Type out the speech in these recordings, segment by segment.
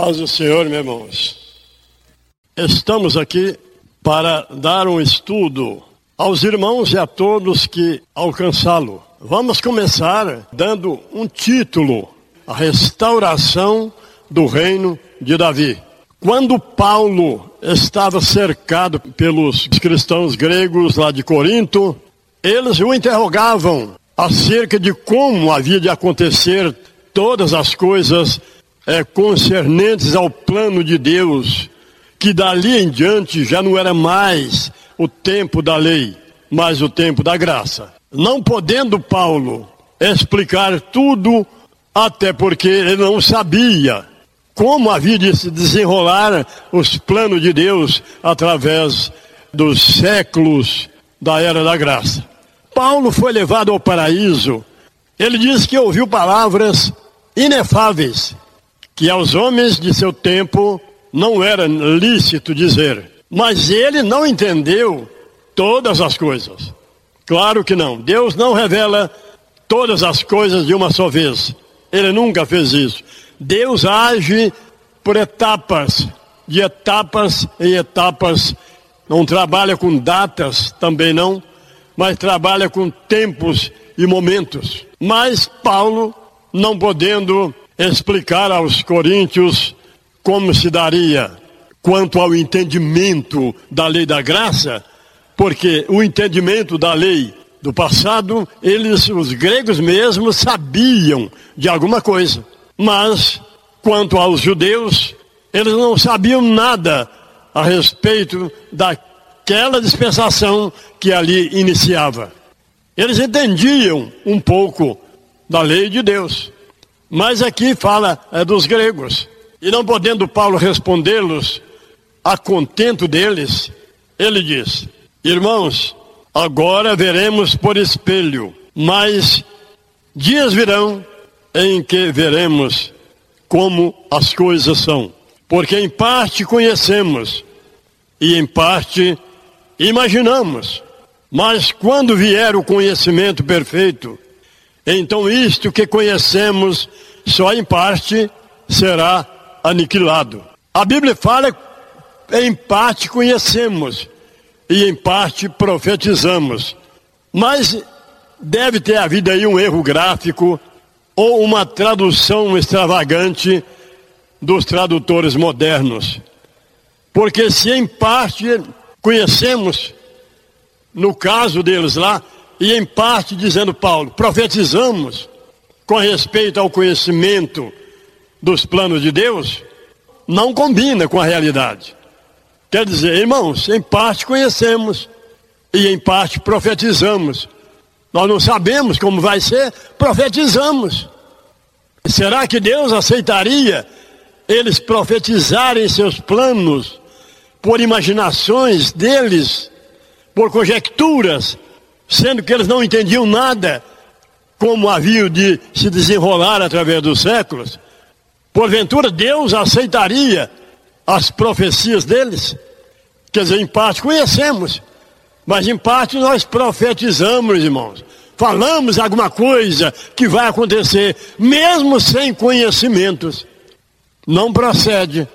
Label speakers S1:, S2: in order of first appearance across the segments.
S1: Paz do Senhor, meus irmãos. Estamos aqui para dar um estudo aos irmãos e a todos que alcançá-lo. Vamos começar dando um título: A restauração do reino de Davi. Quando Paulo estava cercado pelos cristãos gregos lá de Corinto, eles o interrogavam acerca de como havia de acontecer todas as coisas é, concernentes ao plano de Deus, que dali em diante já não era mais o tempo da lei, mas o tempo da graça. Não podendo Paulo explicar tudo, até porque ele não sabia como havia de se desenrolar os planos de Deus através dos séculos da era da graça. Paulo foi levado ao paraíso. Ele diz que ouviu palavras inefáveis que aos homens de seu tempo não era lícito dizer. Mas ele não entendeu todas as coisas. Claro que não. Deus não revela todas as coisas de uma só vez. Ele nunca fez isso. Deus age por etapas, de etapas em etapas. Não trabalha com datas, também não, mas trabalha com tempos e momentos. Mas Paulo, não podendo explicar aos coríntios como se daria quanto ao entendimento da lei da graça, porque o entendimento da lei do passado, eles, os gregos mesmos, sabiam de alguma coisa. Mas, quanto aos judeus, eles não sabiam nada a respeito daquela dispensação que ali iniciava. Eles entendiam um pouco da lei de Deus, mas aqui fala é, dos gregos. E não podendo Paulo respondê-los a contento deles, ele diz: Irmãos, agora veremos por espelho, mas dias virão em que veremos como as coisas são. Porque em parte conhecemos e em parte imaginamos. Mas quando vier o conhecimento perfeito, então isto que conhecemos só em parte será aniquilado. A Bíblia fala em parte conhecemos e em parte profetizamos. Mas deve ter havido aí um erro gráfico ou uma tradução extravagante dos tradutores modernos. Porque se em parte conhecemos, no caso deles lá, e em parte, dizendo Paulo, profetizamos com respeito ao conhecimento dos planos de Deus, não combina com a realidade. Quer dizer, irmãos, em parte conhecemos e em parte profetizamos. Nós não sabemos como vai ser, profetizamos. Será que Deus aceitaria eles profetizarem seus planos por imaginações deles, por conjecturas, sendo que eles não entendiam nada como haviam de se desenrolar através dos séculos, porventura Deus aceitaria as profecias deles? Quer dizer, em parte conhecemos, mas em parte nós profetizamos, irmãos. Falamos alguma coisa que vai acontecer, mesmo sem conhecimentos. Não procede.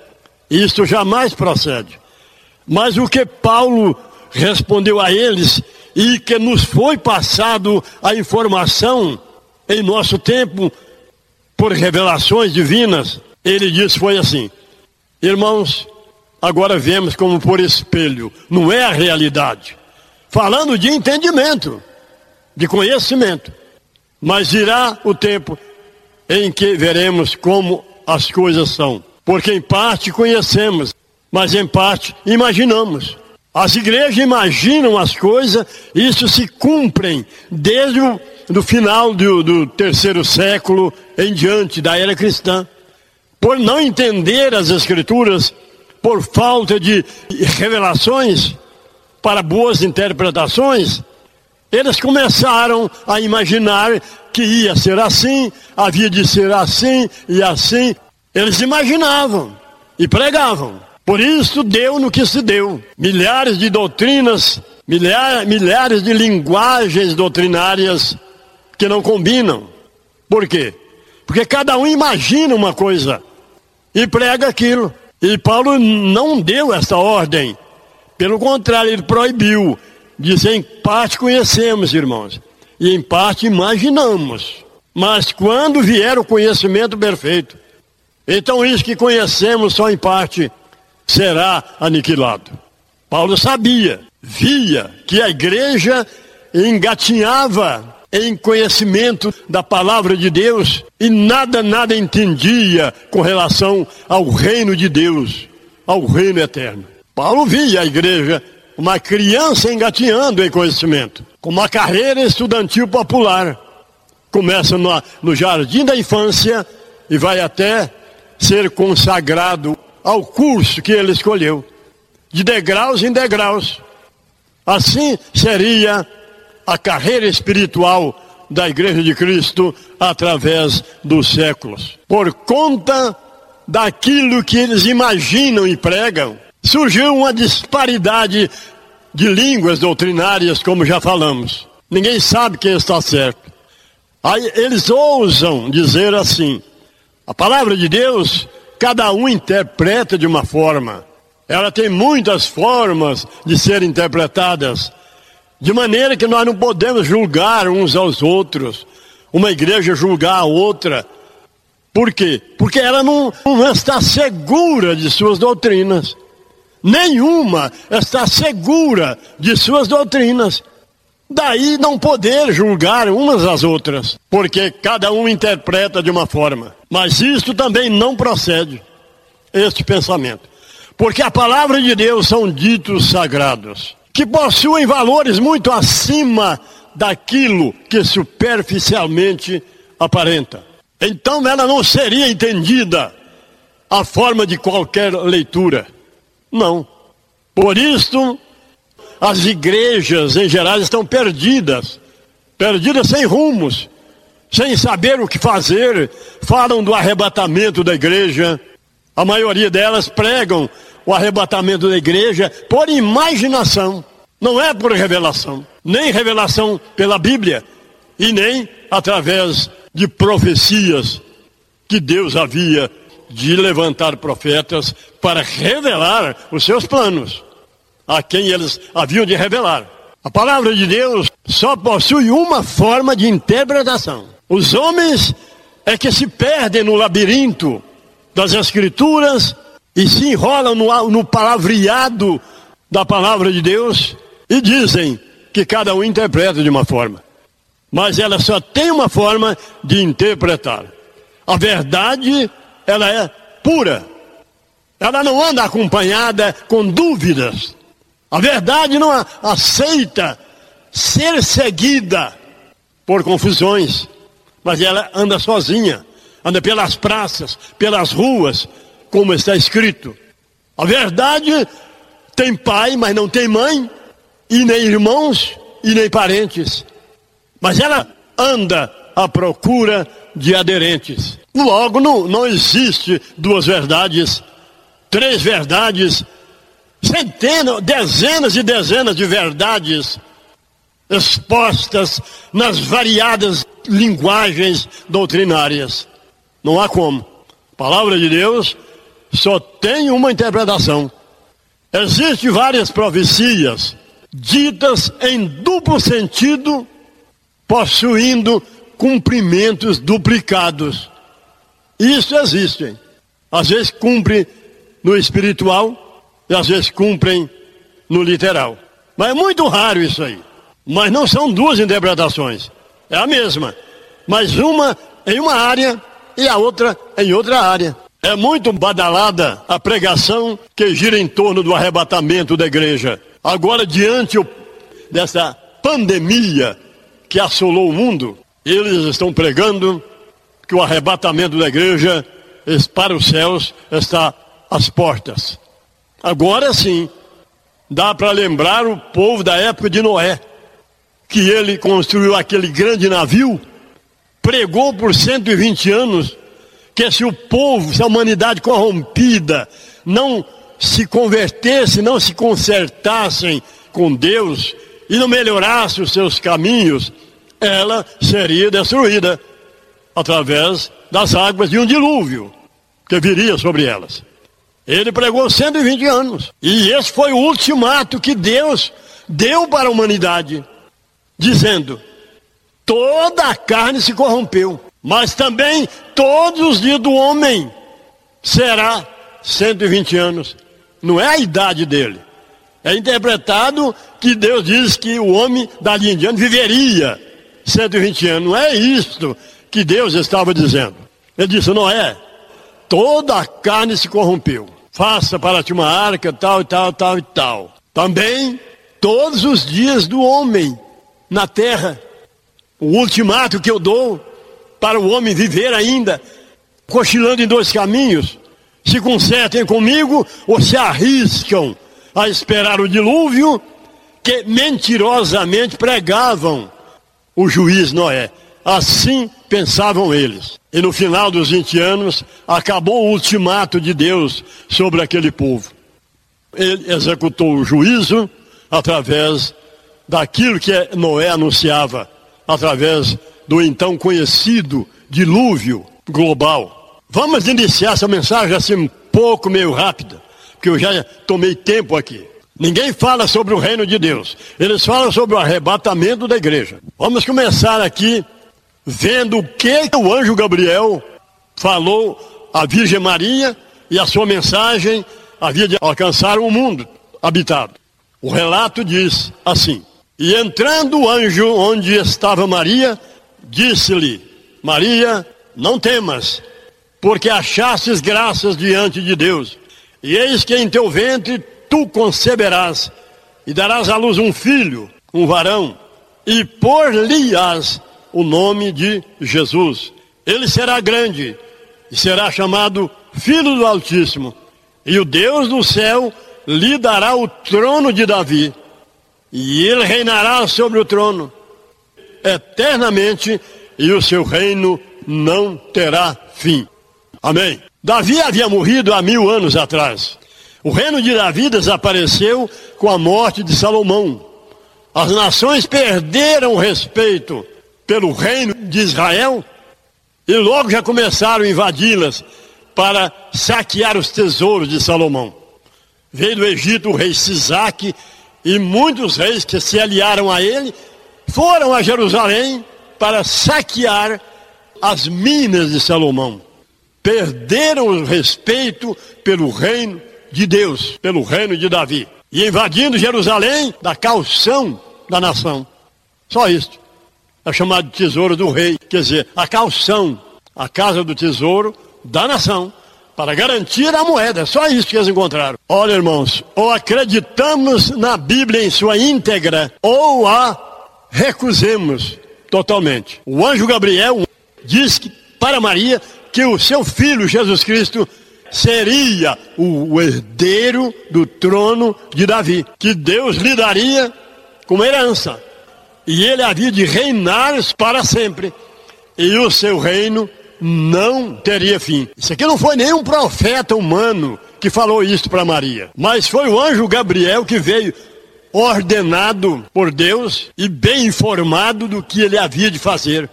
S1: Isto jamais procede. Mas o que Paulo respondeu a eles e que nos foi passado a informação em nosso tempo por revelações divinas, ele disse foi assim: Irmãos, agora vemos como por espelho, não é a realidade. Falando de entendimento, de conhecimento. Mas virá o tempo em que veremos como as coisas são. Porque em parte conhecemos, mas em parte imaginamos. As igrejas imaginam as coisas, isso se cumprem desde o do final do, do terceiro século em diante da era cristã. Por não entender as escrituras, por falta de revelações para boas interpretações, eles começaram a imaginar que ia ser assim, havia de ser assim e assim. Eles imaginavam e pregavam. Por isso deu no que se deu. Milhares de doutrinas, milhares, milhares de linguagens doutrinárias que não combinam. Por quê? Porque cada um imagina uma coisa. e prega aquilo. E Paulo não deu essa ordem. Pelo contrário, ele proibiu. Diz: em parte conhecemos, irmãos, e em parte imaginamos. Mas quando vier o conhecimento perfeito, então isso que conhecemos só em parte será aniquilado. Paulo sabia, via que a igreja engatinhava em conhecimento da palavra de Deus e nada, nada entendia com relação ao reino de Deus, ao reino eterno. Paulo via a igreja uma criança engatinhando em conhecimento, com uma carreira estudantil popular. Começa no, no jardim da infância e vai até ser consagrado ao curso que ele escolheu, de degraus em degraus. Assim seria a carreira espiritual da Igreja de Cristo através dos séculos. Por conta daquilo que eles imaginam e pregam, surgiu uma disparidade de línguas doutrinárias, como já falamos. Ninguém sabe quem está certo. Aí eles ousam dizer assim: a palavra de Deus, cada um interpreta de uma forma. Ela tem muitas formas de ser interpretadas. De maneira que nós não podemos julgar uns aos outros, uma igreja julgar a outra. Por quê? Porque ela não, não está segura de suas doutrinas. Nenhuma está segura de suas doutrinas. Daí não poder julgar umas às outras, porque cada um interpreta de uma forma. Mas isto também não procede, este pensamento. Porque a palavra de Deus são ditos sagrados que possuem valores muito acima daquilo que superficialmente aparenta. Então ela não seria entendida a forma de qualquer leitura. Não. Por isso, as igrejas em geral estão perdidas, perdidas sem rumos, sem saber o que fazer, falam do arrebatamento da igreja. A maioria delas pregam o arrebatamento da igreja por imaginação, não é por revelação, nem revelação pela Bíblia. E nem através de profecias que Deus havia de levantar profetas para revelar os seus planos a quem eles haviam de revelar. A palavra de Deus só possui uma forma de interpretação. Os homens é que se perdem no labirinto das Escrituras e se enrolam no, no palavreado da palavra de Deus e dizem que cada um interpreta de uma forma. Mas ela só tem uma forma de interpretar. A verdade, ela é pura. Ela não anda acompanhada com dúvidas. A verdade não aceita ser seguida por confusões, mas ela anda sozinha, anda pelas praças, pelas ruas, como está escrito. A verdade tem pai, mas não tem mãe, e nem irmãos, e nem parentes. Mas ela anda à procura de aderentes. Logo, não, não existe duas verdades, três verdades, centenas, dezenas e dezenas de verdades expostas nas variadas linguagens doutrinárias. Não há como. A palavra de Deus só tem uma interpretação. Existem várias profecias ditas em duplo sentido, possuindo cumprimentos duplicados. Isso existe. Às vezes cumpre no espiritual e às vezes cumprem no literal. Mas é muito raro isso aí. Mas não são duas interpretações. É a mesma. Mas uma em uma área e a outra em outra área. É muito badalada a pregação que gira em torno do arrebatamento da igreja. Agora, diante dessa pandemia que assolou o mundo, eles estão pregando que o arrebatamento da igreja para os céus está às portas. Agora sim, dá para lembrar o povo da época de Noé, que ele construiu aquele grande navio, pregou por 120 anos que se o povo, se a humanidade corrompida não se convertesse, não se consertassem com Deus e não melhorasse os seus caminhos, ela seria destruída através das águas de um dilúvio. que viria sobre elas. Ele pregou 120 anos. E esse foi o ultimato que Deus deu para a humanidade, dizendo: toda a carne se corrompeu, mas também todos os dias do homem será 120 anos. Não é a idade dele. É interpretado que Deus diz que o homem dali em diante viveria 120 anos. Não é isto que Deus estava dizendo. Ele disse: não é. Toda a carne se corrompeu. Faça para ti uma arca, tal e tal, tal e tal. Também todos os dias do homem na terra. O ultimato que eu dou para o homem viver ainda, cochilando em dois caminhos, se consertem comigo ou se arriscam a esperar o dilúvio que mentirosamente pregavam o juiz Noé. Assim pensavam eles. E no final dos 20 anos, acabou o ultimato de Deus sobre aquele povo. Ele executou o juízo através daquilo que Noé anunciava, através do então conhecido dilúvio global. Vamos iniciar essa mensagem assim um pouco meio rápida, porque eu já tomei tempo aqui. Ninguém fala sobre o reino de Deus. Eles falam sobre o arrebatamento da igreja. Vamos começar aqui vendo o que o anjo Gabriel falou à Virgem Maria e a sua mensagem havia de alcançar o mundo habitado. O relato diz assim: E entrando o anjo onde estava Maria, disse-lhe: Maria, não temas, porque achastes graças diante de Deus. E eis que em teu ventre tu conceberás e darás à luz um filho, um varão, e por-lhe-ás o nome de Jesus. Ele será grande e será chamado Filho do Altíssimo. E o Deus do céu lhe dará o trono de Davi. E ele reinará sobre o trono eternamente, e o seu reino não terá fim. Amém. Davi havia morrido há mil anos atrás. O reino de Davi desapareceu com a morte de Salomão. As nações perderam o respeito pelo reino de Israel e logo já começaram a invadi-las para saquear os tesouros de Salomão. Veio do Egito o rei Sisaque e muitos reis que se aliaram a ele foram a Jerusalém para saquear as minas de Salomão. Perderam o respeito pelo reino de Deus, pelo reino de Davi. E invadindo Jerusalém, da calção da nação. Só isso é chamado tesouro do rei, quer dizer, a calção, a casa do tesouro da nação, para garantir a moeda. É só isso que eles encontraram. Olha, irmãos, ou acreditamos na Bíblia em sua íntegra, ou a recusemos totalmente. O anjo Gabriel diz que, para Maria que o seu filho Jesus Cristo seria o herdeiro do trono de Davi, que Deus lhe daria como herança e ele havia de reinar para sempre, e o seu reino não teria fim. Isso aqui não foi nenhum profeta humano que falou isso para Maria, mas foi o anjo Gabriel que veio ordenado por Deus e bem informado do que ele havia de fazer,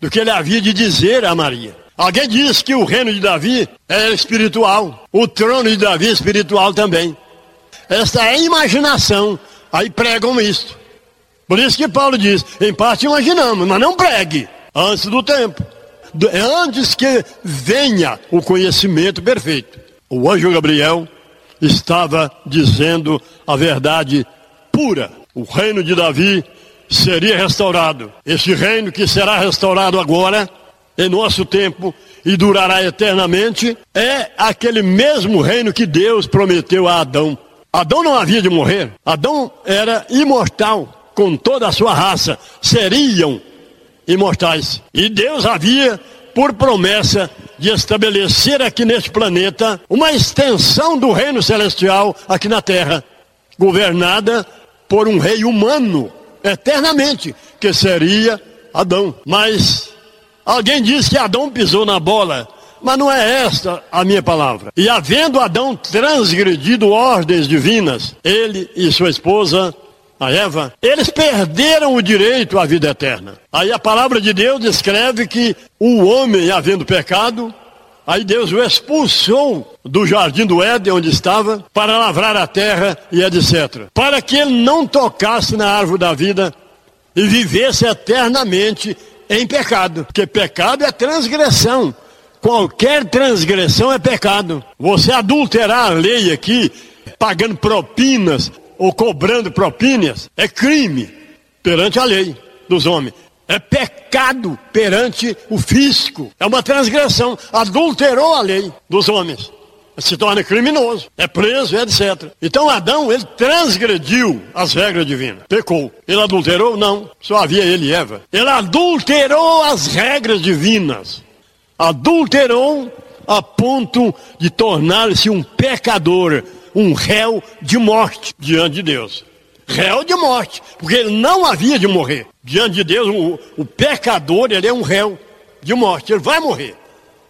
S1: do que ele havia de dizer a Maria. Alguém disse que o reino de Davi é espiritual, o trono de Davi é espiritual também. Esta é a imaginação, aí pregam isso. Por isso que Paulo diz, em parte imaginamos, mas não pregue antes do tempo. É antes que venha o conhecimento perfeito. O anjo Gabriel estava dizendo a verdade pura. O reino de Davi seria restaurado. Esse reino que será restaurado agora, em nosso tempo, e durará eternamente, é aquele mesmo reino que Deus prometeu a Adão. Adão não havia de morrer. Adão era imortal com toda a sua raça, seriam imortais. E Deus havia, por promessa, de estabelecer aqui neste planeta uma extensão do reino celestial aqui na terra, governada por um rei humano, eternamente, que seria Adão. Mas alguém diz que Adão pisou na bola. Mas não é esta a minha palavra. E havendo Adão transgredido ordens divinas, ele e sua esposa a Eva, eles perderam o direito à vida eterna. Aí a palavra de Deus descreve que o homem, havendo pecado, Aí Deus o expulsou do jardim do Éden, onde estava, para lavrar a terra e etc. Para que ele não tocasse na árvore da vida e vivesse eternamente em pecado. Porque pecado é transgressão. Qualquer transgressão é pecado. Você adulterar a lei aqui, pagando propinas ou cobrando propinas, é crime perante a lei dos homens. É pecado perante o fisco. É uma transgressão. Adulterou a lei dos homens. Se torna criminoso. É preso, etc. Então Adão, ele transgrediu as regras divinas. Pecou. Ele adulterou? Não. Só havia ele e Eva. Ele adulterou as regras divinas. Adulterou a ponto de tornar-se um pecador, um réu de morte diante de Deus réu de morte, porque ele não havia de morrer. Diante de Deus, o, o pecador, ele é um réu de morte, ele vai morrer.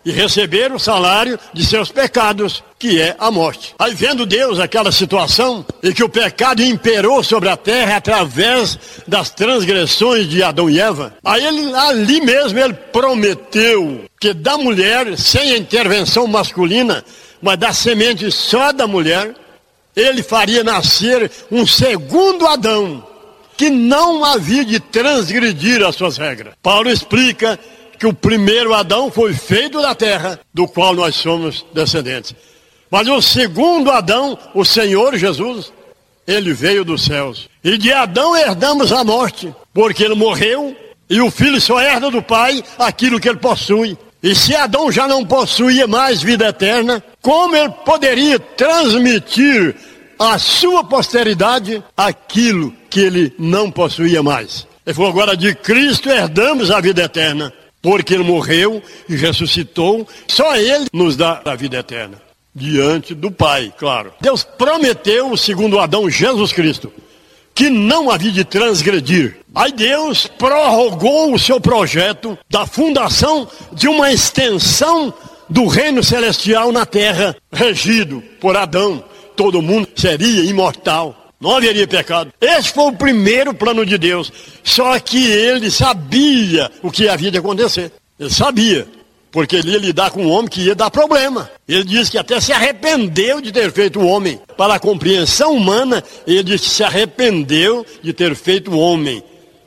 S1: E receber o salário de seus pecados, que é a morte. Aí vendo Deus aquela situação, e que o pecado imperou sobre a terra através das transgressões de Adão e Eva, aí ele ali mesmo ele prometeu que da mulher, sem a intervenção masculina, mas da semente só da mulher, ele faria nascer um segundo Adão, que não havia de transgredir as suas regras. Paulo explica que o primeiro Adão foi feito da terra, do qual nós somos descendentes. Mas o segundo Adão, o Senhor Jesus, ele veio dos céus. E de Adão herdamos a morte, porque ele morreu e o filho só herda do pai aquilo que ele possui. E se Adão já não possuía mais vida eterna, como ele poderia transmitir à sua posteridade aquilo que ele não possuía mais? Ele falou: agora de Cristo herdamos a vida eterna, porque ele morreu e ressuscitou, só ele nos dá a vida eterna. Diante do Pai, claro. Deus prometeu, segundo Adão, Jesus Cristo, que não havia de transgredir. Aí Deus prorrogou o seu projeto da fundação de uma extensão do reino celestial na terra, regido por Adão. Todo mundo seria imortal. Não haveria pecado. Esse foi o primeiro plano de Deus. Só que ele sabia o que havia de acontecer. Ele sabia porque ele ia lidar com um homem que ia dar problema. Ele disse que até se arrependeu de ter feito o homem. Para a compreensão humana, ele disse que se arrependeu de ter feito o homem,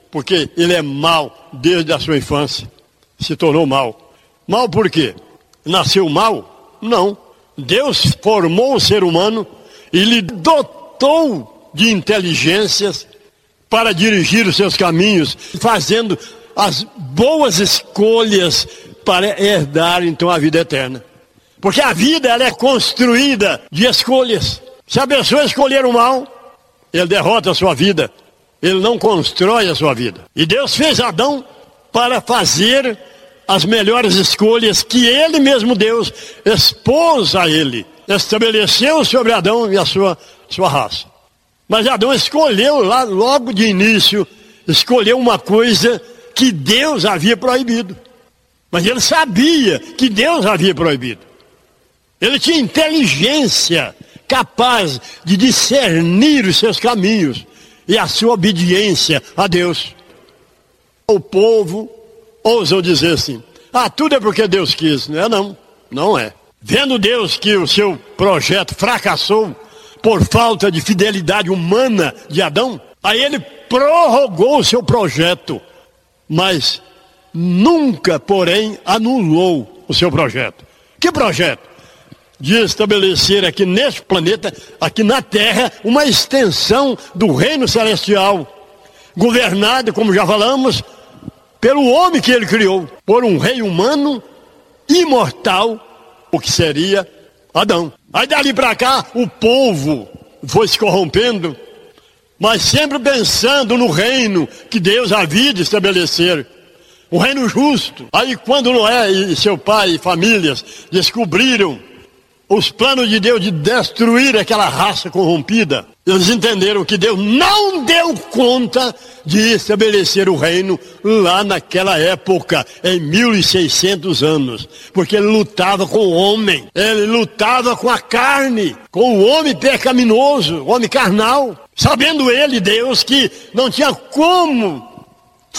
S1: porque ele é mau desde a sua infância. Se tornou mau. Mal por quê? Nasceu mal? Não. Deus formou o ser humano e lhe dotou de inteligências para dirigir os seus caminhos, fazendo as boas escolhas para herdar então a vida eterna. Porque a vida ela é construída de escolhas. Se a pessoa escolher o mal, ele derrota a sua vida. Ele não constrói a sua vida. E Deus fez Adão para fazer as melhores escolhas que ele mesmo Deus expôs a ele. Estabeleceu sobre Adão e a sua, sua raça. Mas Adão escolheu lá logo de início, escolheu uma coisa que Deus havia proibido. Mas ele sabia que Deus havia proibido. Ele tinha inteligência capaz de discernir os seus caminhos e a sua obediência a Deus. O povo ousam dizer assim: ah, tudo é porque Deus quis. Não é, não. Não é. Vendo Deus que o seu projeto fracassou por falta de fidelidade humana de Adão, aí ele prorrogou o seu projeto. Mas nunca, porém, anulou o seu projeto. Que projeto? De estabelecer aqui neste planeta, aqui na Terra, uma extensão do reino celestial, governado, como já falamos, pelo homem que ele criou, por um rei humano imortal, o que seria Adão. Aí dali para cá, o povo foi se corrompendo, mas sempre pensando no reino que Deus havia de estabelecer o reino justo. Aí quando Noé e seu pai e famílias descobriram os planos de Deus de destruir aquela raça corrompida, eles entenderam que Deus não deu conta de estabelecer o reino lá naquela época, em 1600 anos, porque ele lutava com o homem, ele lutava com a carne, com o homem pecaminoso, o homem carnal, sabendo ele, Deus, que não tinha como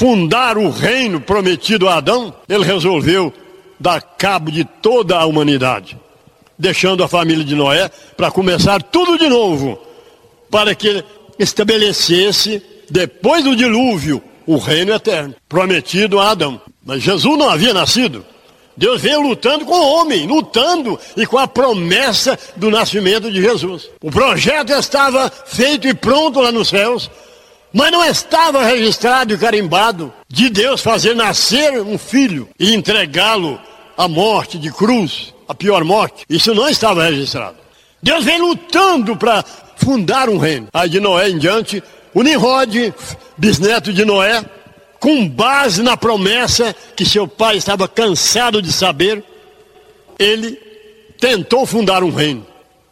S1: fundar o reino prometido a Adão, ele resolveu dar cabo de toda a humanidade, deixando a família de Noé para começar tudo de novo, para que estabelecesse, depois do dilúvio, o reino eterno, prometido a Adão. Mas Jesus não havia nascido. Deus veio lutando com o homem, lutando e com a promessa do nascimento de Jesus. O projeto estava feito e pronto lá nos céus, mas não estava registrado e carimbado de Deus fazer nascer um filho e entregá-lo à morte de cruz, a pior morte. Isso não estava registrado. Deus vem lutando para fundar um reino. Aí de Noé em diante, o Nimrod, bisneto de Noé, com base na promessa que seu pai estava cansado de saber, ele tentou fundar um reino.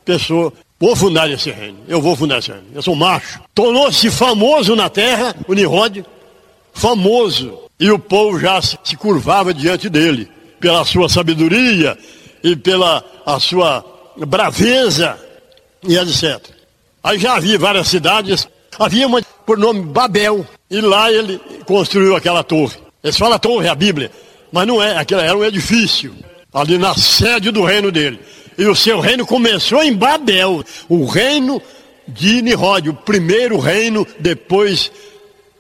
S1: Pessoa, vou fundar esse reino, eu vou fundar esse reino, eu sou macho. Tornou-se famoso na terra, o Nimrod, famoso. E o povo já se curvava diante dele, pela sua sabedoria e pela a sua braveza e etc. Aí já havia várias cidades, havia uma por nome Babel, e lá ele construiu aquela torre. Eles falam torre, a Bíblia, mas não é, aquilo era um edifício, ali na sede do reino dele. E o seu reino começou em Babel, o reino de Nirod, o primeiro reino depois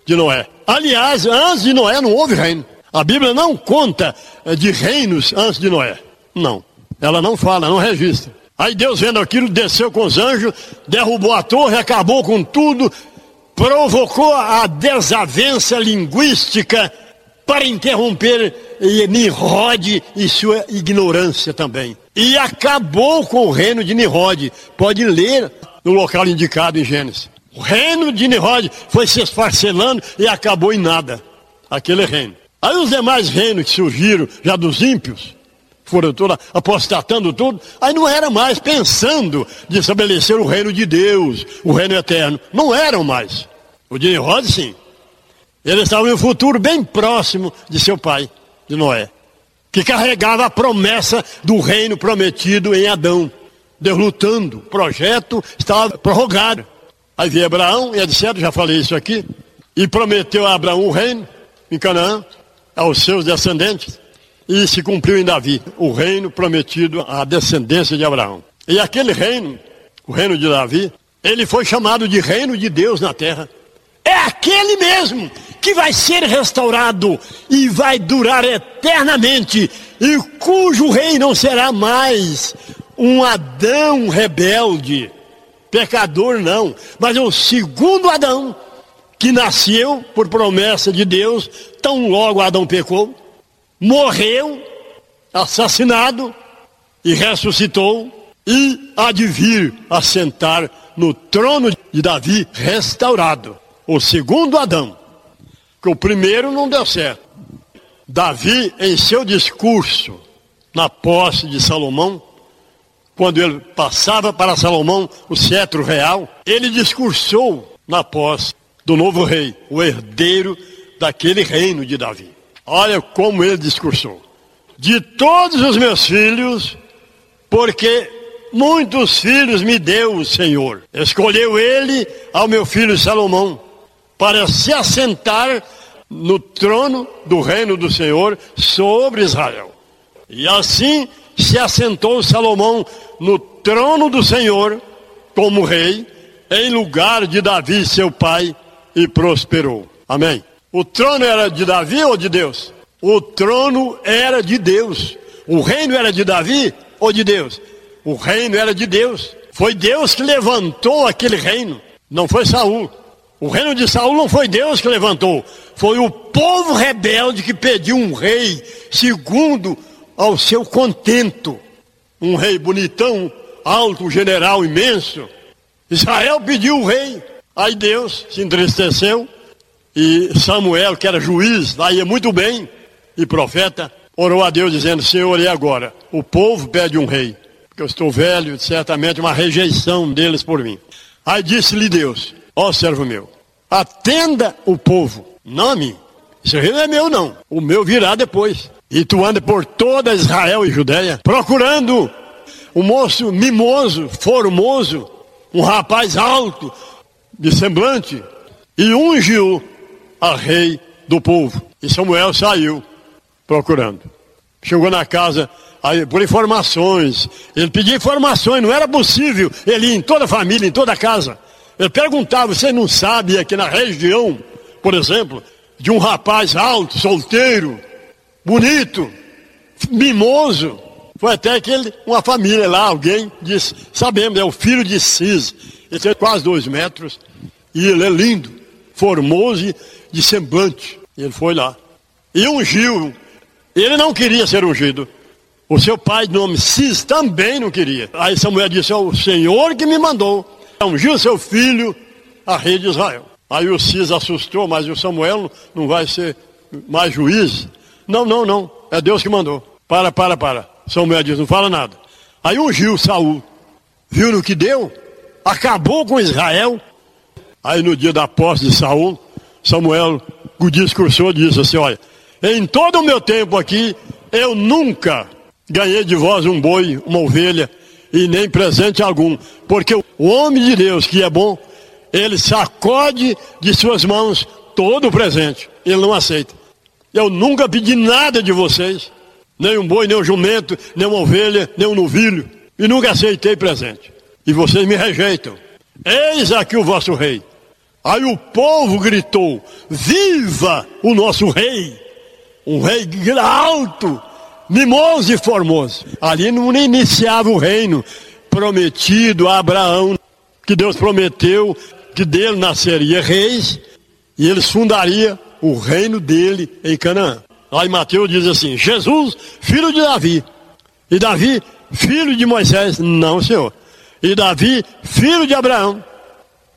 S1: de Noé. Aliás, antes de Noé não houve reino. A Bíblia não conta eh, de reinos antes de Noé. Não. Ela não fala, não registra. Aí Deus vendo aquilo, desceu com os anjos, derrubou a torre, acabou com tudo, provocou a desavença linguística para interromper Nimrod e sua ignorância também. E acabou com o reino de Nimrod. Pode ler no local indicado em Gênesis. O reino de Nimrod foi se esfarcelando e acabou em nada. Aquele reino. Aí os demais reinos que surgiram, já dos ímpios, foram todos apostatando tudo, aí não era mais pensando de estabelecer o reino de Deus, o reino eterno. Não eram mais. O de Nimrod, sim. Ele estava em um futuro bem próximo de seu pai, de Noé, que carregava a promessa do reino prometido em Adão. Deus lutando, o projeto estava prorrogado. Aí veio Abraão, e é certo, já falei isso aqui, e prometeu a Abraão o reino em Canaã, aos seus descendentes e se cumpriu em Davi, o reino prometido à descendência de Abraão. E aquele reino, o reino de Davi, ele foi chamado de reino de Deus na terra. É aquele mesmo que vai ser restaurado e vai durar eternamente, e cujo rei não será mais um Adão rebelde, pecador não, mas o segundo Adão, que nasceu por promessa de Deus, tão logo Adão pecou, morreu, assassinado e ressuscitou e há de vir assentar no trono de Davi restaurado. O segundo Adão, que o primeiro não deu certo. Davi, em seu discurso na posse de Salomão, quando ele passava para Salomão o cetro real, ele discursou na posse do novo rei, o herdeiro daquele reino de Davi. Olha como ele discursou. De todos os meus filhos, porque muitos filhos me deu o Senhor. Escolheu ele ao meu filho Salomão para se assentar no trono do reino do Senhor sobre Israel. E assim se assentou Salomão no trono do Senhor como rei, em lugar de Davi, seu pai, e prosperou. Amém. O trono era de Davi ou de Deus? O trono era de Deus. O reino era de Davi ou de Deus? O reino era de Deus. Foi Deus que levantou aquele reino, não foi Saul. O reino de Saul não foi Deus que levantou, foi o povo rebelde que pediu um rei segundo ao seu contento. Um rei bonitão, alto, general imenso. Israel pediu um rei. Aí Deus se entristeceu e Samuel, que era juiz, lá ia muito bem, e profeta, orou a Deus dizendo: Senhor, e agora? O povo pede um rei, porque eu estou velho, certamente uma rejeição deles por mim. Aí disse-lhe Deus: Ó servo meu, atenda o povo, não a mim. Esse rei não é meu, não. O meu virá depois. E tu anda por toda Israel e Judéia, procurando um moço mimoso, formoso, um rapaz alto, de semblante, e ungiu a rei do povo. E Samuel saiu procurando. chegou na casa aí, por informações. Ele pedia informações, não era possível ele ir em toda a família, em toda a casa. Ele perguntava, você não sabe aqui na região, por exemplo, de um rapaz alto, solteiro, bonito, mimoso. Foi até que ele, uma família lá, alguém disse, sabemos, é o filho de Cis. Ele tem quase dois metros e ele é lindo, formoso de semblante. Ele foi lá. E ungiu. Ele não queria ser ungido. O seu pai, de nome Cis, também não queria. Aí Samuel disse: É o Senhor que me mandou. Ungiu seu filho a rei de Israel. Aí o Cis assustou, mas o Samuel não vai ser mais juiz. Não, não, não. É Deus que mandou. Para, para, para. Samuel disse: Não fala nada. Aí ungiu Saul. Viu no que deu? Acabou com Israel. Aí no dia da posse de Saul, Samuel discursou disse assim: Olha, em todo o meu tempo aqui, eu nunca ganhei de vós um boi, uma ovelha, e nem presente algum. Porque o homem de Deus que é bom, ele sacode de suas mãos todo o presente. Ele não aceita. Eu nunca pedi nada de vocês, nem um boi, nem um jumento, nem uma ovelha, nem um novilho, e nunca aceitei presente. E vocês me rejeitam. Eis aqui o vosso rei. Aí o povo gritou: Viva o nosso rei! Um rei alto, mimoso e formoso. Ali não iniciava o reino prometido a Abraão, que Deus prometeu que dele nasceria reis e eles fundariam o reino dele em Canaã. Aí Mateus diz assim: Jesus, filho de Davi. E Davi, filho de Moisés. Não, senhor. E Davi, filho de Abraão.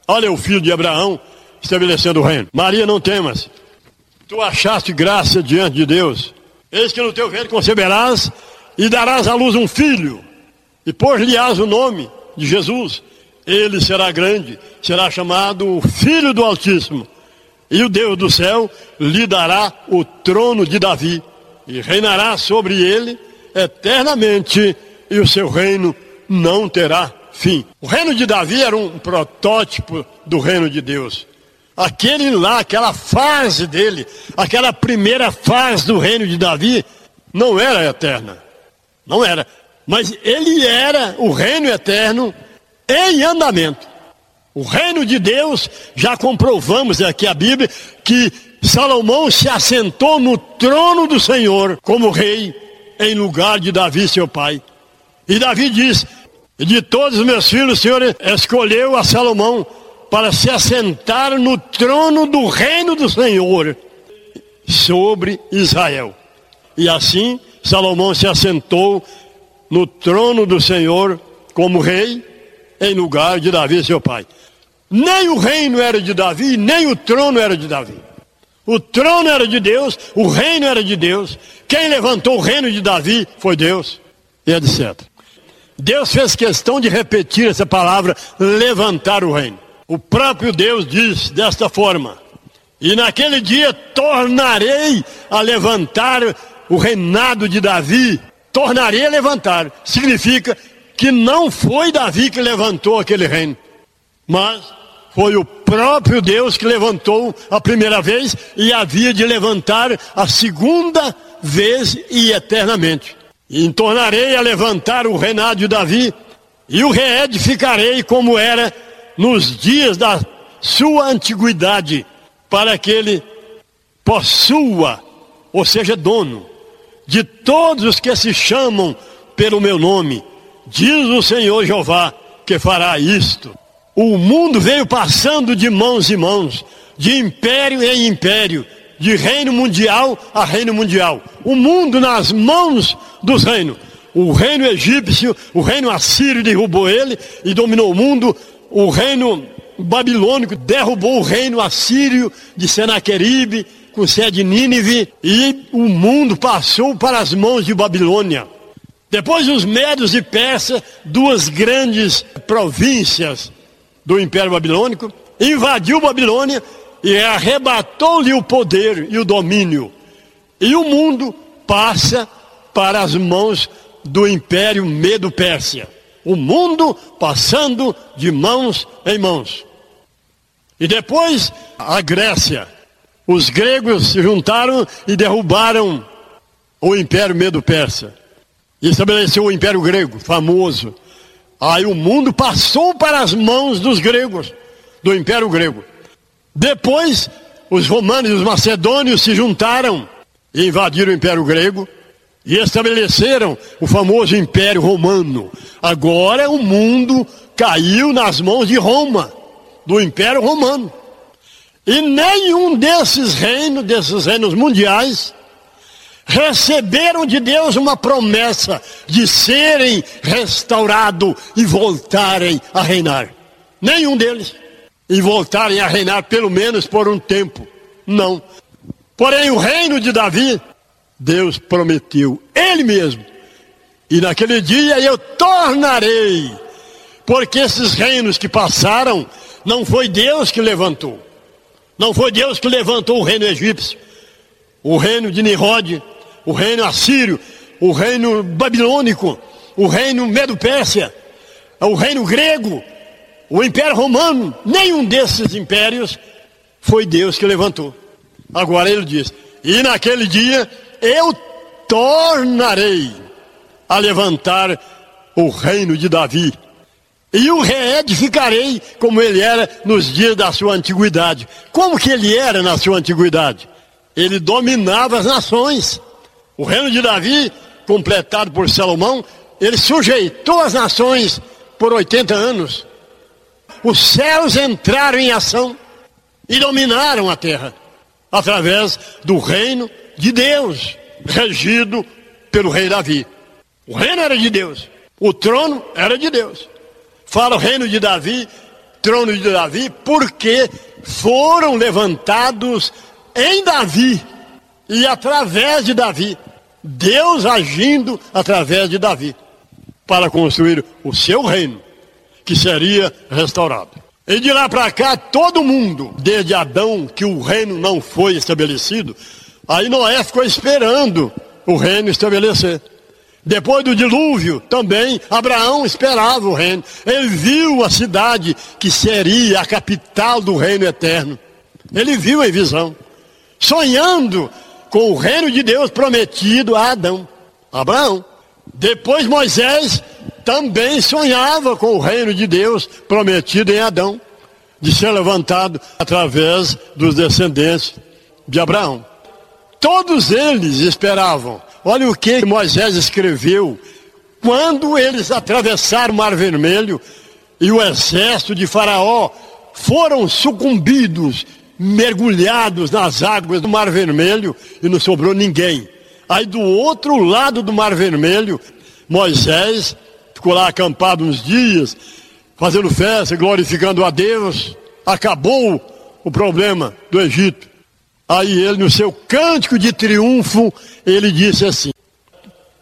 S1: Olha o filho de Abraão estabelecendo o reino. Maria, não temas. Tu achaste graça diante de Deus. Eis que no teu ventre conceberás e darás à luz um filho. E pôr-lhe-ás o nome de Jesus. Ele será grande, será chamado o Filho do Altíssimo. E o Deus do céu lhe dará o trono de Davi. E reinará sobre ele eternamente. E o seu reino não terá fim. O reino de Davi era um protótipo do reino de Deus. Aquele lá, aquela fase dele, aquela primeira fase do reino de Davi, não era eterna. Não era. Mas ele era o reino eterno em andamento. O reino de Deus, já comprovamos aqui a Bíblia, que Salomão se assentou no trono do Senhor como rei, em lugar de Davi, seu pai. E Davi diz: De todos os meus filhos, o Senhor escolheu a Salomão para se assentar no trono do reino do Senhor sobre Israel. E assim Salomão se assentou no trono do Senhor como rei em lugar de Davi, seu pai. Nem o reino era de Davi, nem o trono era de Davi. O trono era de Deus, o reino era de Deus. Quem levantou o reino de Davi foi Deus, e etc. Deus fez questão de repetir essa palavra, levantar o reino. O próprio Deus diz desta forma: E naquele dia tornarei a levantar o reinado de Davi. Tornarei a levantar. Significa que não foi Davi que levantou aquele reino, mas foi o próprio Deus que levantou a primeira vez e havia de levantar a segunda vez e eternamente. E tornarei a levantar o reinado de Davi e o reedificarei como era nos dias da sua antiguidade, para que ele possua, ou seja, dono, de todos os que se chamam pelo meu nome. Diz o Senhor Jeová que fará isto. O mundo veio passando de mãos em mãos, de império em império, de reino mundial a reino mundial. O mundo nas mãos dos reinos. O reino egípcio, o reino assírio derrubou ele e dominou o mundo o reino babilônico derrubou o reino assírio de Senaqueribe, com sede em Nínive, e o mundo passou para as mãos de Babilônia. Depois os Medos e Persas, duas grandes províncias do Império Babilônico, invadiu Babilônia e arrebatou-lhe o poder e o domínio. E o mundo passa para as mãos do Império Medo-Pérsia o mundo passando de mãos em mãos. E depois a Grécia. Os gregos se juntaram e derrubaram o Império Medo-Persa. E estabeleceu o Império Grego, famoso. Aí o mundo passou para as mãos dos gregos, do Império Grego. Depois, os romanos e os macedônios se juntaram e invadiram o Império Grego e estabeleceram o famoso Império Romano. Agora o mundo caiu nas mãos de Roma, do Império Romano. E nenhum desses reinos, desses reinos mundiais, receberam de Deus uma promessa de serem restaurados e voltarem a reinar. Nenhum deles. E voltarem a reinar pelo menos por um tempo. Não. Porém, o reino de Davi, Deus prometeu, Ele mesmo. E naquele dia eu tornarei. Porque esses reinos que passaram, não foi Deus que levantou. Não foi Deus que levantou o reino egípcio, o reino de Nimrod, o reino assírio, o reino babilônico, o reino medo-pérsia, o reino grego, o império romano. Nenhum desses impérios foi Deus que levantou. Agora ele diz: E naquele dia eu tornarei a levantar o reino de Davi e o reedificarei como ele era nos dias da sua antiguidade. Como que ele era na sua antiguidade? Ele dominava as nações. O reino de Davi, completado por Salomão, ele sujeitou as nações por 80 anos. Os céus entraram em ação e dominaram a terra através do reino de Deus, regido pelo rei Davi. O reino era de Deus, o trono era de Deus. Fala o reino de Davi, trono de Davi, porque foram levantados em Davi e através de Davi. Deus agindo através de Davi para construir o seu reino, que seria restaurado. E de lá para cá, todo mundo, desde Adão, que o reino não foi estabelecido, aí Noé ficou esperando o reino estabelecer. Depois do dilúvio, também Abraão esperava o reino. Ele viu a cidade que seria a capital do reino eterno. Ele viu em visão, sonhando com o reino de Deus prometido a Adão, Abraão. Depois Moisés também sonhava com o reino de Deus prometido em Adão, de ser levantado através dos descendentes de Abraão. Todos eles esperavam Olha o que Moisés escreveu quando eles atravessaram o Mar Vermelho e o exército de Faraó foram sucumbidos, mergulhados nas águas do Mar Vermelho e não sobrou ninguém. Aí do outro lado do Mar Vermelho, Moisés ficou lá acampado uns dias, fazendo festa, glorificando a Deus. Acabou o problema do Egito. Aí ele, no seu cântico de triunfo, ele disse assim: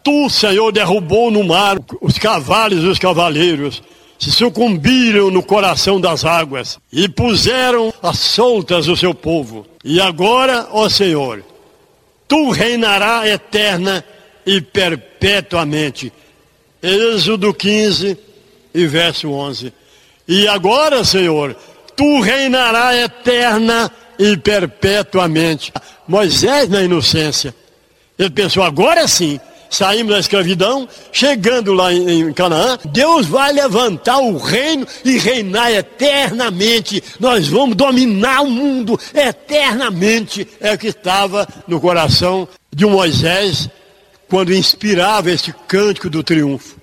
S1: Tu, Senhor, derrubou no mar os cavalos e os cavaleiros, se sucumbiram no coração das águas e puseram a soltas o seu povo. E agora, ó Senhor, tu reinará eterna e perpetuamente. Êxodo 15 e verso 11. E agora, Senhor, tu reinará eterna e perpetuamente. Moisés, na inocência, ele pensou: agora sim, saímos da escravidão, chegando lá em, Canaã, Deus vai levantar o reino e reinar eternamente. Nós vamos dominar o mundo eternamente. É o que estava no coração de Moisés quando inspirava este cântico do triunfo.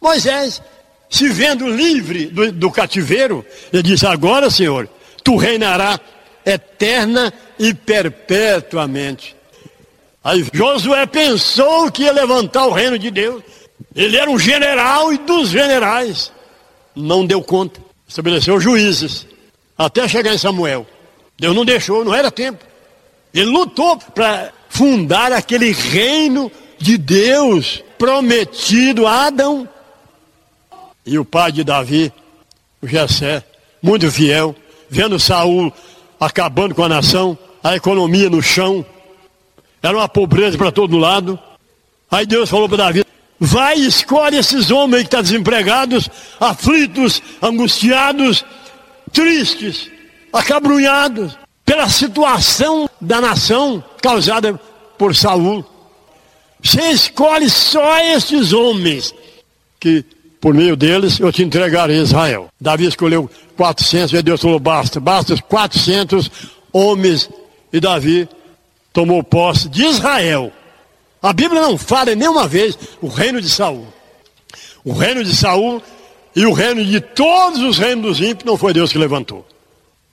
S1: Moisés, se vendo livre do, do cativeiro, ele disse: Agora, Senhor, tu reinarás eterna e perpetuamente. Aí Josué pensou que ia levantar o reino de Deus. Ele era um general e dos generais. Não deu conta. Estabeleceu juízes. Até chegar em Samuel. Deus não deixou, não era tempo. Ele lutou para fundar aquele reino de Deus prometido a Adão. E o pai de Davi, o Jessé, muito fiel, vendo Saul acabando com a nação, a economia no chão, era uma pobreza para todo lado. Aí Deus falou para Davi: vai e escolhe esses homens que estão desempregados, aflitos, angustiados, tristes, acabrunhados pela situação da nação causada por Saul. Você escolhe só estes homens que por meio deles eu te entregarei Israel. Davi escolheu 400 e Deus falou: basta, basta 400 homens. E Davi tomou posse de Israel. A Bíblia não fala nenhuma vez o reino de Saul. O reino de Saul e o reino de todos os reinos dos ímpios não foi Deus que levantou.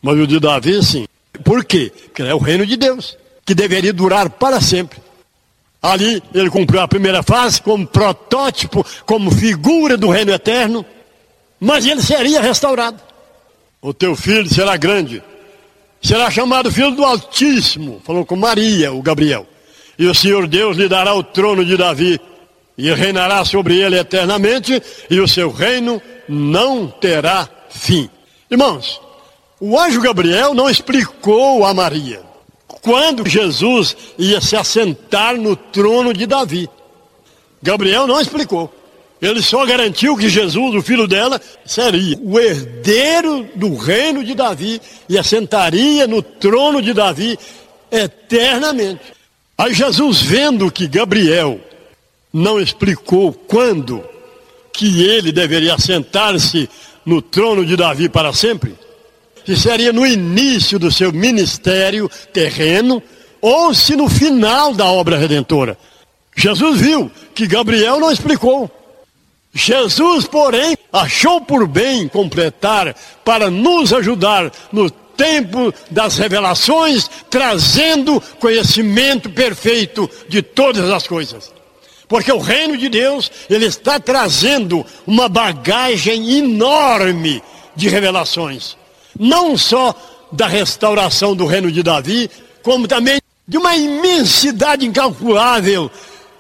S1: Mas o de Davi, sim. Por quê? Porque é o reino de Deus, que deveria durar para sempre. Ali ele cumpriu a primeira fase como protótipo, como figura do reino eterno, mas ele seria restaurado. O teu filho será grande, será chamado filho do Altíssimo, falou com Maria, o Gabriel. E o Senhor Deus lhe dará o trono de Davi, e reinará sobre ele eternamente, e o seu reino não terá fim. Irmãos, o anjo Gabriel não explicou a Maria quando Jesus ia se assentar no trono de Davi. Gabriel não explicou. Ele só garantiu que Jesus, o filho dela, seria o herdeiro do reino de Davi e assentaria no trono de Davi eternamente. Aí Jesus, vendo que Gabriel não explicou quando que ele deveria assentar-se no trono de Davi para sempre, se seria no início do seu ministério terreno ou se no final da obra redentora. Jesus viu que Gabriel não explicou. Jesus, porém, achou por bem completar para nos ajudar no tempo das revelações, trazendo conhecimento perfeito de todas as coisas. Porque o reino de Deus, ele está trazendo uma bagagem enorme de revelações não só da restauração do reino de Davi, como também de uma imensidade incalculável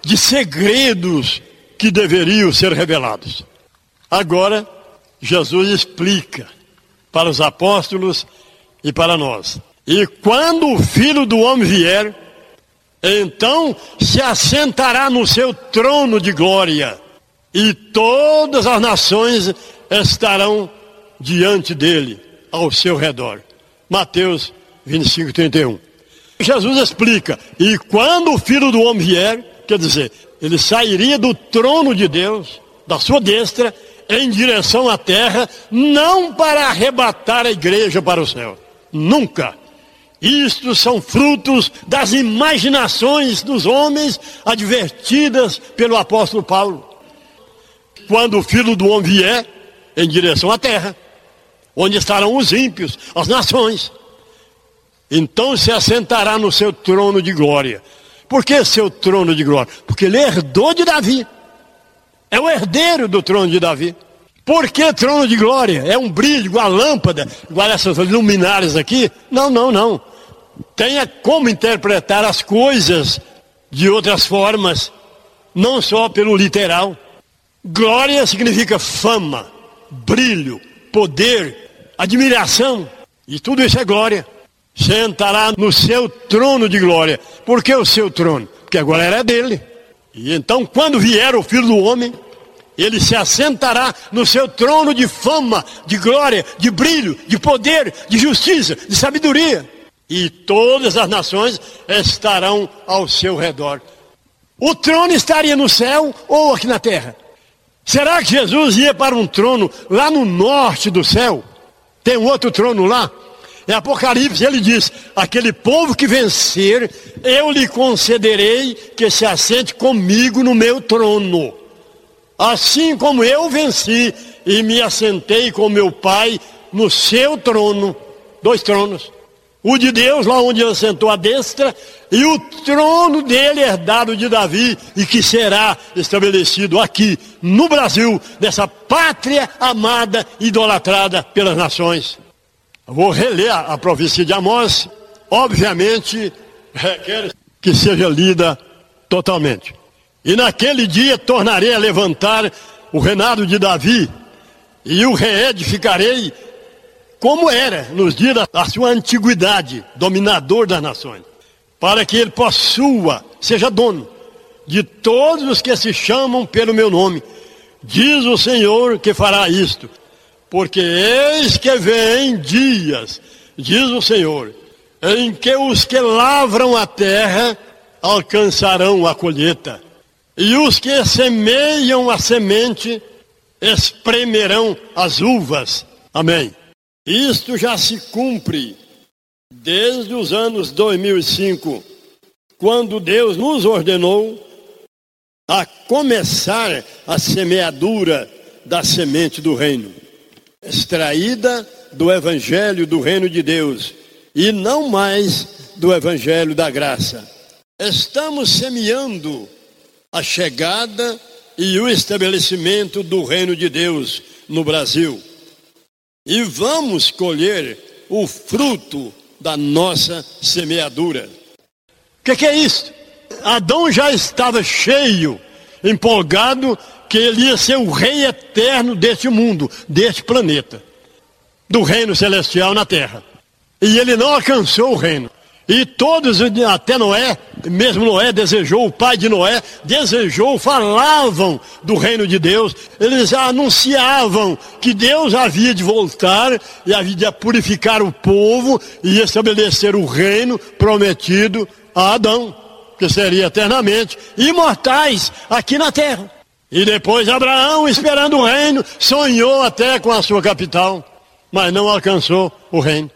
S1: de segredos que deveriam ser revelados. Agora, Jesus explica para os apóstolos e para nós. E quando o filho do homem vier, então se assentará no seu trono de glória, e todas as nações estarão diante dele ao seu redor. Mateus 25, 31. Jesus explica, e quando o filho do homem vier, quer dizer, ele sairia do trono de Deus, da sua destra, em direção à terra, não para arrebatar a igreja para o céu. Nunca. Isto são frutos das imaginações dos homens advertidas pelo apóstolo Paulo. Quando o filho do homem vier em direção à terra, onde estarão os ímpios, as nações. Então se assentará no seu trono de glória. Por que seu trono de glória? Porque ele herdou de Davi. É o herdeiro do trono de Davi. Por que trono de glória? É um brilho, igual a lâmpada, igual essas luminárias aqui? Não, não, não. Tenha como interpretar as coisas de outras formas, não só pelo literal. Glória significa fama, brilho, poder, admiração, e tudo isso é glória. Sentará no seu trono de glória. Por que o seu trono? Porque a glória é dele. E então, quando vier o filho do homem, ele se assentará no seu trono de fama, de glória, de brilho, de poder, de justiça, de sabedoria. E todas as nações estarão ao seu redor. O trono estaria no céu ou aqui na terra? Será que Jesus ia para um trono lá no norte do céu? Tem um outro trono lá? Em Apocalipse ele diz: Aquele povo que vencer, eu lhe concederei que se assente comigo no meu trono. Assim como eu venci e me assentei com meu Pai no seu trono. Dois tronos. O de Deus, lá onde ele sentou a destra, e o trono dele herdado de Davi, e que será estabelecido aqui, no Brasil, nessa pátria amada, idolatrada pelas nações. Vou reler a profecia de Amós, obviamente requer que seja lida totalmente. E naquele dia tornarei a levantar o reinado de Davi, e o reedificarei como era nos dias da sua antiguidade, dominador das nações, para que ele possua, seja dono de todos os que se chamam pelo meu nome. Diz o Senhor que fará isto, porque eis que vem dias, diz o Senhor, em que os que lavram a terra alcançarão a colheita, E os que semeiam a semente espremerão as uvas. Amém. Isto já se cumpre desde os anos 2005, quando Deus nos ordenou a começar a semeadura da semente do reino, extraída do evangelho do reino de Deus e não mais do evangelho da graça. Estamos semeando a chegada e o estabelecimento do reino de Deus no Brasil. E vamos colher o fruto da nossa semeadura. O que, que, é isso? Adão já estava cheio, empolgado, que ele ia ser o rei eterno deste mundo, deste planeta, do reino celestial na terra. E ele não alcançou o reino. E todos, até Noé, mesmo Noé desejou, o pai de Noé desejou, falavam do reino de Deus, eles anunciavam que Deus havia de voltar e havia de purificar o povo e estabelecer o reino prometido a Adão, que seria eternamente imortais aqui na terra. E depois Abraão, esperando o reino, sonhou até com a sua capital, mas não alcançou o reino.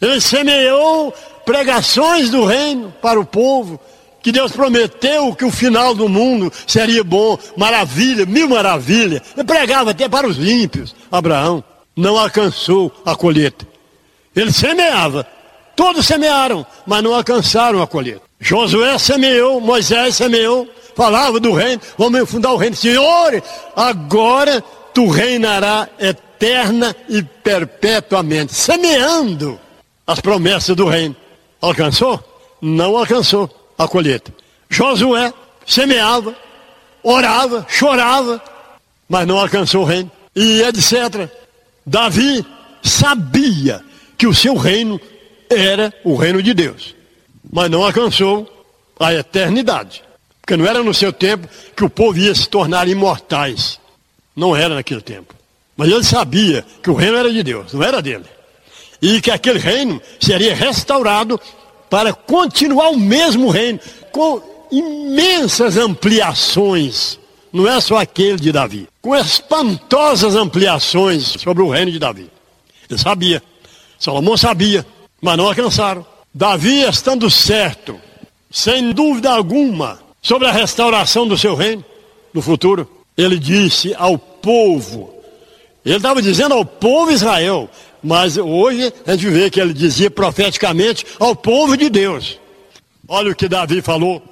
S1: Ele semeou pregações do reino para o povo, que Deus prometeu que o final do mundo seria bom, maravilha, mil maravilhas. Ele pregava até para os ímpios. Abraão não alcançou a colheita. Ele semeava. Todos semearam, mas não alcançaram a colheita. Josué semeou, Moisés semeou, falava do reino, vamos fundar o reino. Senhor, agora tu reinará eterna e perpetuamente, semeando as promessas do reino. Alcançou? Não alcançou a colheita. Josué semeava, orava, chorava, mas não alcançou o reino. E etc. Davi sabia que o seu reino era o reino de Deus, mas não alcançou a eternidade. Porque não era no seu tempo que o povo ia se tornar imortais. Não era naquele tempo. Mas ele sabia que o reino era de Deus, não era dele e que aquele reino seria restaurado para continuar o mesmo reino, com imensas ampliações. Não é só aquele de Davi, com espantosas ampliações sobre o reino de Davi. Ele sabia, Salomão sabia, mas não alcançaram. Davi estando certo, sem dúvida alguma, sobre a restauração do seu reino no futuro, ele disse ao povo, ele estava dizendo ao povo Israel, mas hoje a gente vê que ele dizia profeticamente ao povo de Deus. Olha o que Davi falou.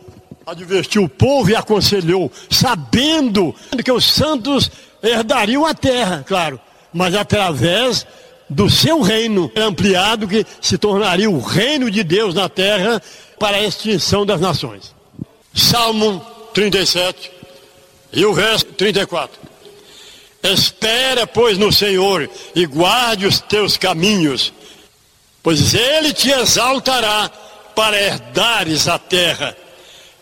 S1: Advertiu o povo e aconselhou, sabendo que os santos herdariam a terra, claro, mas através do seu reino ampliado, que se tornaria o reino de Deus na terra para a extinção das nações. Salmo 37 e o verso 34. Espera, pois, no Senhor e guarde os teus caminhos, pois Ele te exaltará para herdares a terra.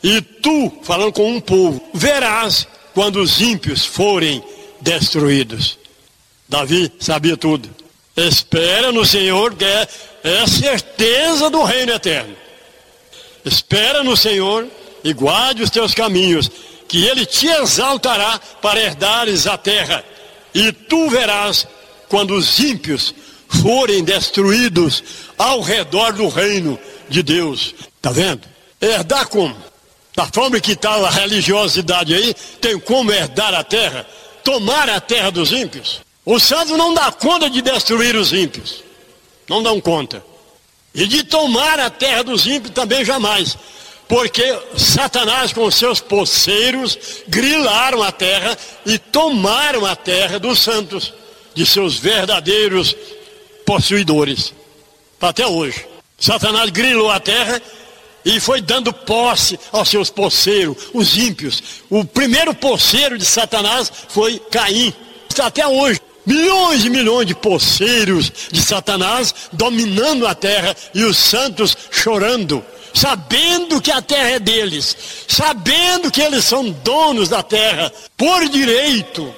S1: E tu, falando com um povo, verás quando os ímpios forem destruídos. Davi sabia tudo. Espera no Senhor, que é, é a certeza do reino eterno. Espera no Senhor e guarde os teus caminhos, que Ele te exaltará para herdares a terra. E tu verás quando os ímpios forem destruídos ao redor do reino de Deus. Está vendo? Herdar como? Da forma que está a religiosidade aí, tem como herdar a terra? Tomar a terra dos ímpios? O santo não dá conta de destruir os ímpios. Não dão conta. E de tomar a terra dos ímpios também jamais porque Satanás com seus poceiros grilaram a terra e tomaram a terra dos santos, de seus verdadeiros possuidores. Até hoje. Satanás grilou a terra e foi dando posse aos seus poceiros, os ímpios. O primeiro poceiro de Satanás foi Caim. Até hoje. Milhões e milhões de poceiros de Satanás dominando a terra e os santos chorando sabendo que a terra é deles, sabendo que eles são donos da terra, por direito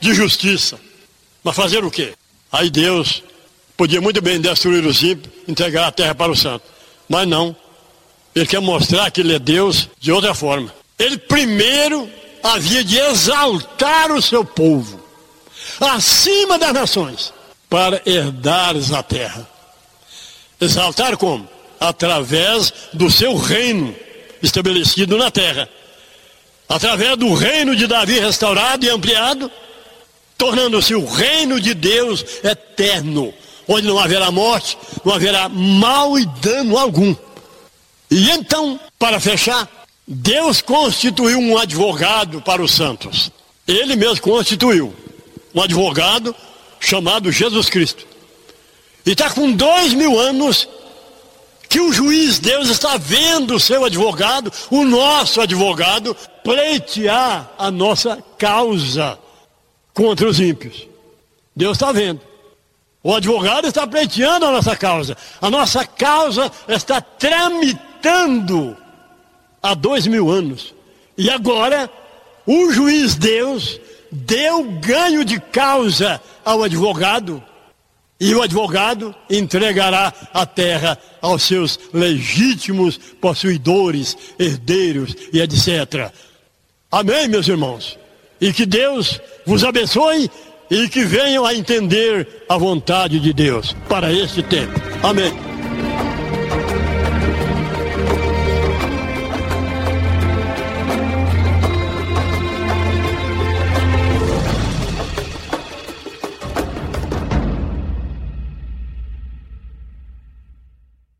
S1: de justiça. Mas fazer o quê? Aí Deus podia muito bem destruir os ímpios, entregar a terra para o santo. Mas não. Ele quer mostrar que ele é Deus de outra forma. Ele primeiro havia de exaltar o seu povo acima das nações para herdares a terra. Exaltar como? Através do seu reino estabelecido na terra. Através do reino de Davi restaurado e ampliado, tornando-se o reino de Deus eterno, onde não haverá morte, não haverá mal e dano algum. E então, para fechar, Deus constituiu um advogado para os santos. Ele mesmo constituiu um advogado chamado Jesus Cristo. E está com dois mil anos que o juiz Deus está vendo o seu advogado, o nosso advogado, pleitear a nossa causa contra os ímpios. Deus está vendo. O advogado está pleiteando a nossa causa. A nossa causa está tramitando há dois mil anos. E agora, o juiz Deus deu ganho de causa ao advogado, e o advogado entregará a terra aos seus legítimos possuidores, herdeiros e etc. Amém, meus irmãos? E que Deus vos abençoe e que venham a entender a vontade de Deus para este tempo. Amém.